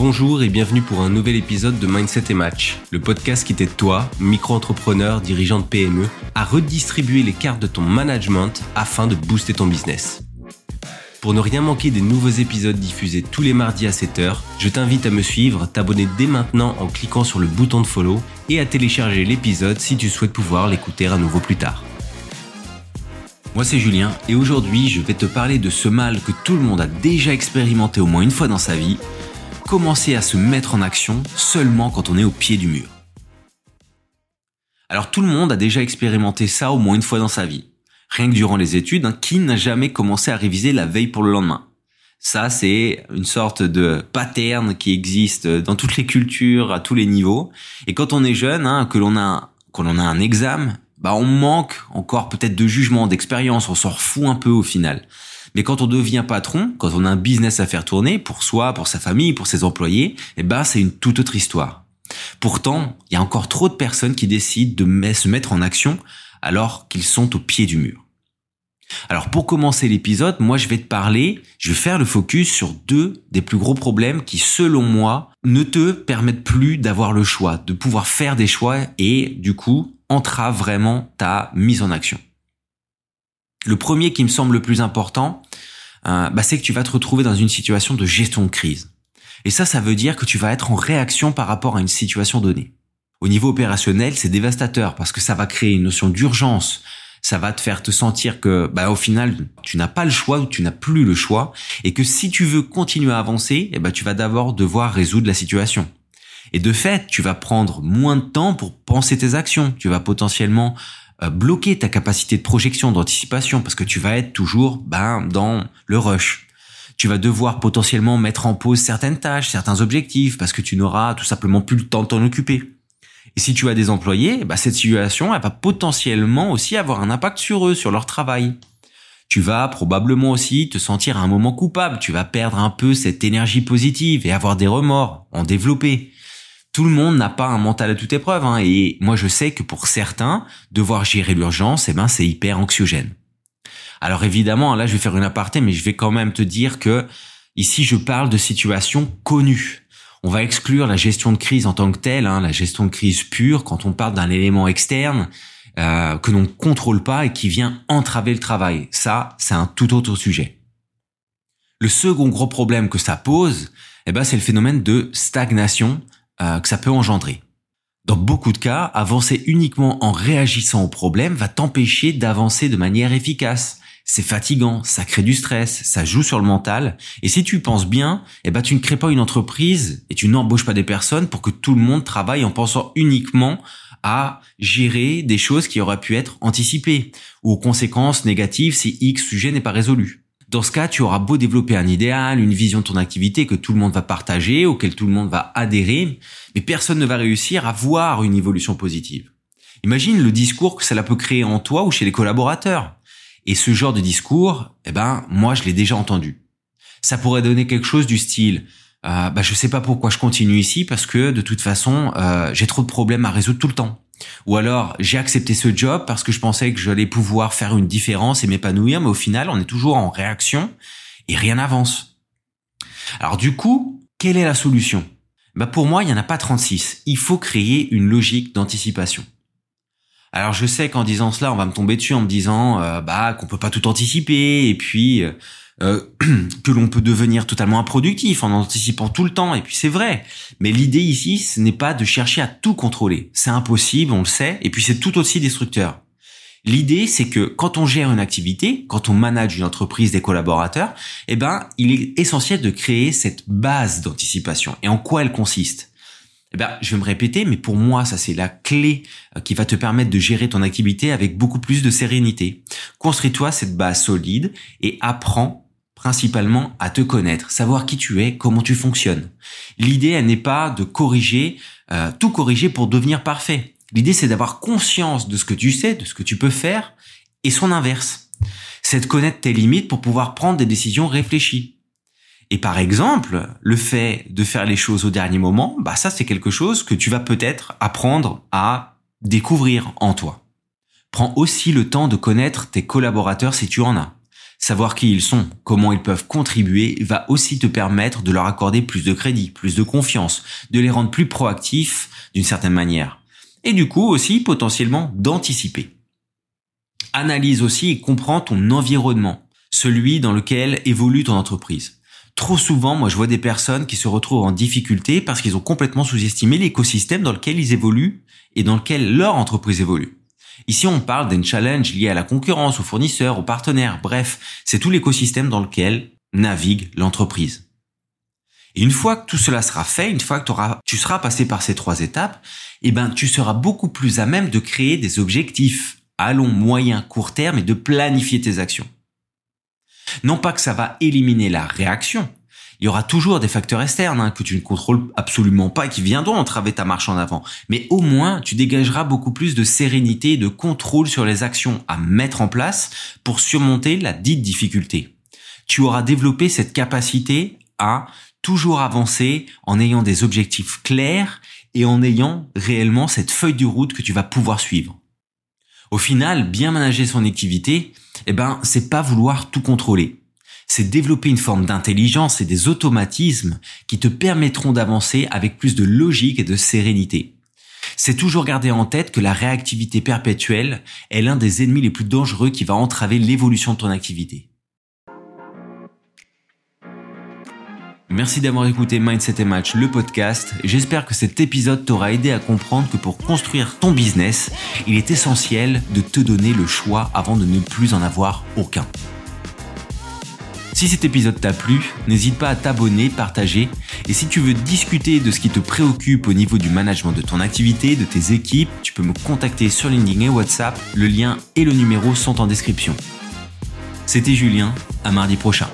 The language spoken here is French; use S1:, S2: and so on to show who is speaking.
S1: Bonjour et bienvenue pour un nouvel épisode de Mindset et Match, le podcast qui t'aide toi, micro-entrepreneur, dirigeant de PME, à redistribuer les cartes de ton management afin de booster ton business. Pour ne rien manquer des nouveaux épisodes diffusés tous les mardis à 7h, je t'invite à me suivre, t'abonner dès maintenant en cliquant sur le bouton de follow et à télécharger l'épisode si tu souhaites pouvoir l'écouter à nouveau plus tard. Moi c'est Julien et aujourd'hui je vais te parler de ce mal que tout le monde a déjà expérimenté au moins une fois dans sa vie, commencer à se mettre en action seulement quand on est au pied du mur. Alors tout le monde a déjà expérimenté ça au moins une fois dans sa vie. Rien que durant les études, hein, qui n'a jamais commencé à réviser la veille pour le lendemain? Ça, c'est une sorte de pattern qui existe dans toutes les cultures, à tous les niveaux. Et quand on est jeune, hein, que l'on a, qu'on a un examen, bah on manque encore peut-être de jugement, d'expérience, on s'en fout un peu au final. Mais quand on devient patron, quand on a un business à faire tourner pour soi, pour sa famille, pour ses employés, eh ben c'est une toute autre histoire. Pourtant, il y a encore trop de personnes qui décident de se mettre en action alors qu'ils sont au pied du mur. Alors pour commencer l'épisode, moi je vais te parler, je vais faire le focus sur deux des plus gros problèmes qui selon moi ne te permettent plus d'avoir le choix, de pouvoir faire des choix et du coup entravent vraiment ta mise en action. Le premier qui me semble le plus important, euh, bah, c'est que tu vas te retrouver dans une situation de gestion de crise. Et ça, ça veut dire que tu vas être en réaction par rapport à une situation donnée. Au niveau opérationnel, c'est dévastateur parce que ça va créer une notion d'urgence. Ça va te faire te sentir que, bah, au final, tu n'as pas le choix ou tu n'as plus le choix et que si tu veux continuer à avancer, eh ben, tu vas d'abord devoir résoudre la situation. Et de fait, tu vas prendre moins de temps pour penser tes actions. Tu vas potentiellement bloquer ta capacité de projection, d'anticipation, parce que tu vas être toujours ben, dans le rush. Tu vas devoir potentiellement mettre en pause certaines tâches, certains objectifs, parce que tu n'auras tout simplement plus le temps de t'en occuper. Et si tu as des employés, ben, cette situation, elle va potentiellement aussi avoir un impact sur eux, sur leur travail. Tu vas probablement aussi te sentir à un moment coupable, tu vas perdre un peu cette énergie positive et avoir des remords, en développer tout le monde n'a pas un mental à toute épreuve. Hein, et moi, je sais que pour certains, devoir gérer l'urgence, eh ben, c'est hyper anxiogène. Alors évidemment, là, je vais faire une aparté, mais je vais quand même te dire que ici, je parle de situations connues. On va exclure la gestion de crise en tant que telle, hein, la gestion de crise pure, quand on parle d'un élément externe euh, que l'on ne contrôle pas et qui vient entraver le travail. Ça, c'est un tout autre sujet. Le second gros problème que ça pose, eh ben, c'est le phénomène de stagnation euh, que ça peut engendrer. Dans beaucoup de cas, avancer uniquement en réagissant au problème va t'empêcher d'avancer de manière efficace. C'est fatigant, ça crée du stress, ça joue sur le mental. Et si tu penses bien, eh ben tu ne crées pas une entreprise et tu n'embauches pas des personnes pour que tout le monde travaille en pensant uniquement à gérer des choses qui auraient pu être anticipées ou aux conséquences négatives si X sujet n'est pas résolu. Dans ce cas, tu auras beau développer un idéal, une vision de ton activité que tout le monde va partager, auquel tout le monde va adhérer, mais personne ne va réussir à voir une évolution positive. Imagine le discours que cela peut créer en toi ou chez les collaborateurs. Et ce genre de discours, eh ben, moi, je l'ai déjà entendu. Ça pourrait donner quelque chose du style, euh, bah, je sais pas pourquoi je continue ici parce que de toute façon, euh, j'ai trop de problèmes à résoudre tout le temps. Ou alors, j'ai accepté ce job parce que je pensais que j'allais pouvoir faire une différence et m'épanouir, mais au final, on est toujours en réaction et rien n'avance. Alors du coup, quelle est la solution? Bah Pour moi, il n'y en a pas 36. Il faut créer une logique d'anticipation. Alors je sais qu'en disant cela, on va me tomber dessus en me disant euh, bah qu'on peut pas tout anticiper et puis euh, que l'on peut devenir totalement improductif en anticipant tout le temps. Et puis c'est vrai. Mais l'idée ici, ce n'est pas de chercher à tout contrôler. C'est impossible, on le sait. Et puis c'est tout aussi destructeur. L'idée, c'est que quand on gère une activité, quand on manage une entreprise, des collaborateurs, eh ben, il est essentiel de créer cette base d'anticipation. Et en quoi elle consiste? Eh ben, je vais me répéter, mais pour moi, ça c'est la clé euh, qui va te permettre de gérer ton activité avec beaucoup plus de sérénité. Construis-toi cette base solide et apprends principalement à te connaître, savoir qui tu es, comment tu fonctionnes. L'idée, elle n'est pas de corriger, euh, tout corriger pour devenir parfait. L'idée, c'est d'avoir conscience de ce que tu sais, de ce que tu peux faire, et son inverse. C'est de connaître tes limites pour pouvoir prendre des décisions réfléchies. Et par exemple, le fait de faire les choses au dernier moment, bah ça c'est quelque chose que tu vas peut-être apprendre à découvrir en toi. Prends aussi le temps de connaître tes collaborateurs si tu en as. Savoir qui ils sont, comment ils peuvent contribuer, va aussi te permettre de leur accorder plus de crédit, plus de confiance, de les rendre plus proactifs d'une certaine manière. Et du coup aussi potentiellement d'anticiper. Analyse aussi et comprends ton environnement, celui dans lequel évolue ton entreprise. Trop souvent, moi, je vois des personnes qui se retrouvent en difficulté parce qu'ils ont complètement sous-estimé l'écosystème dans lequel ils évoluent et dans lequel leur entreprise évolue. Ici, on parle d'un challenge lié à la concurrence, aux fournisseurs, aux partenaires. Bref, c'est tout l'écosystème dans lequel navigue l'entreprise. Et une fois que tout cela sera fait, une fois que tu seras passé par ces trois étapes, eh ben, tu seras beaucoup plus à même de créer des objectifs à long, moyen, court terme et de planifier tes actions. Non pas que ça va éliminer la réaction. Il y aura toujours des facteurs externes hein, que tu ne contrôles absolument pas et qui viendront entraver ta marche en avant. Mais au moins, tu dégageras beaucoup plus de sérénité et de contrôle sur les actions à mettre en place pour surmonter la dite difficulté. Tu auras développé cette capacité à toujours avancer en ayant des objectifs clairs et en ayant réellement cette feuille de route que tu vas pouvoir suivre. Au final, bien manager son activité, eh ben, c'est pas vouloir tout contrôler. C'est développer une forme d'intelligence et des automatismes qui te permettront d'avancer avec plus de logique et de sérénité. C'est toujours garder en tête que la réactivité perpétuelle est l'un des ennemis les plus dangereux qui va entraver l'évolution de ton activité. Merci d'avoir écouté Mindset et Match, le podcast. J'espère que cet épisode t'aura aidé à comprendre que pour construire ton business, il est essentiel de te donner le choix avant de ne plus en avoir aucun. Si cet épisode t'a plu, n'hésite pas à t'abonner, partager. Et si tu veux discuter de ce qui te préoccupe au niveau du management de ton activité, de tes équipes, tu peux me contacter sur LinkedIn et WhatsApp. Le lien et le numéro sont en description. C'était Julien, à mardi prochain.